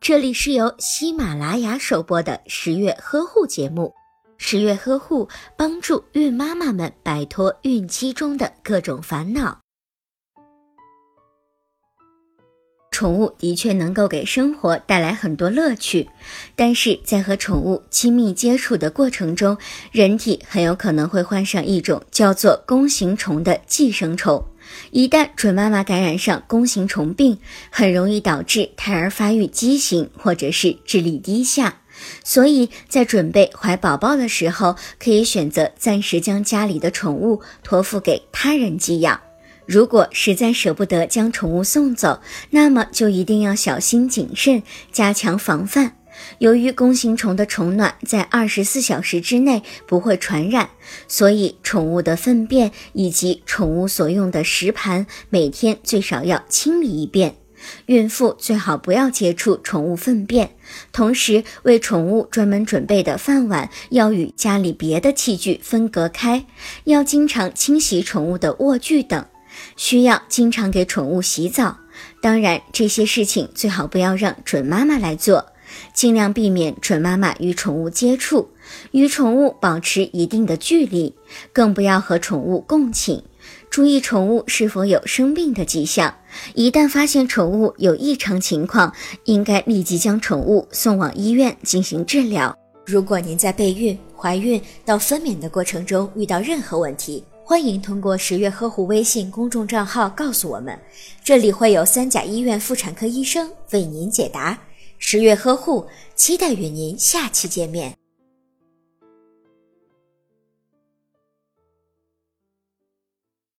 这里是由喜马拉雅首播的十月呵护节目。十月呵护帮助孕妈妈们摆脱孕期中的各种烦恼。宠物的确能够给生活带来很多乐趣，但是在和宠物亲密接触的过程中，人体很有可能会患上一种叫做弓形虫的寄生虫。一旦准妈妈感染上弓形虫病，很容易导致胎儿发育畸形或者是智力低下。所以在准备怀宝宝的时候，可以选择暂时将家里的宠物托付给他人寄养。如果实在舍不得将宠物送走，那么就一定要小心谨慎，加强防范。由于弓形虫的虫卵在二十四小时之内不会传染，所以宠物的粪便以及宠物所用的食盘每天最少要清理一遍。孕妇最好不要接触宠物粪便，同时为宠物专门准备的饭碗要与家里别的器具分隔开，要经常清洗宠物的卧具等。需要经常给宠物洗澡，当然这些事情最好不要让准妈妈来做，尽量避免准妈妈与宠物接触，与宠物保持一定的距离，更不要和宠物共寝。注意宠物是否有生病的迹象，一旦发现宠物有异常情况，应该立即将宠物送往医院进行治疗。如果您在备孕、怀孕到分娩的过程中遇到任何问题，欢迎通过十月呵护微信公众账号告诉我们，这里会有三甲医院妇产科医生为您解答。十月呵护，期待与您下期见面。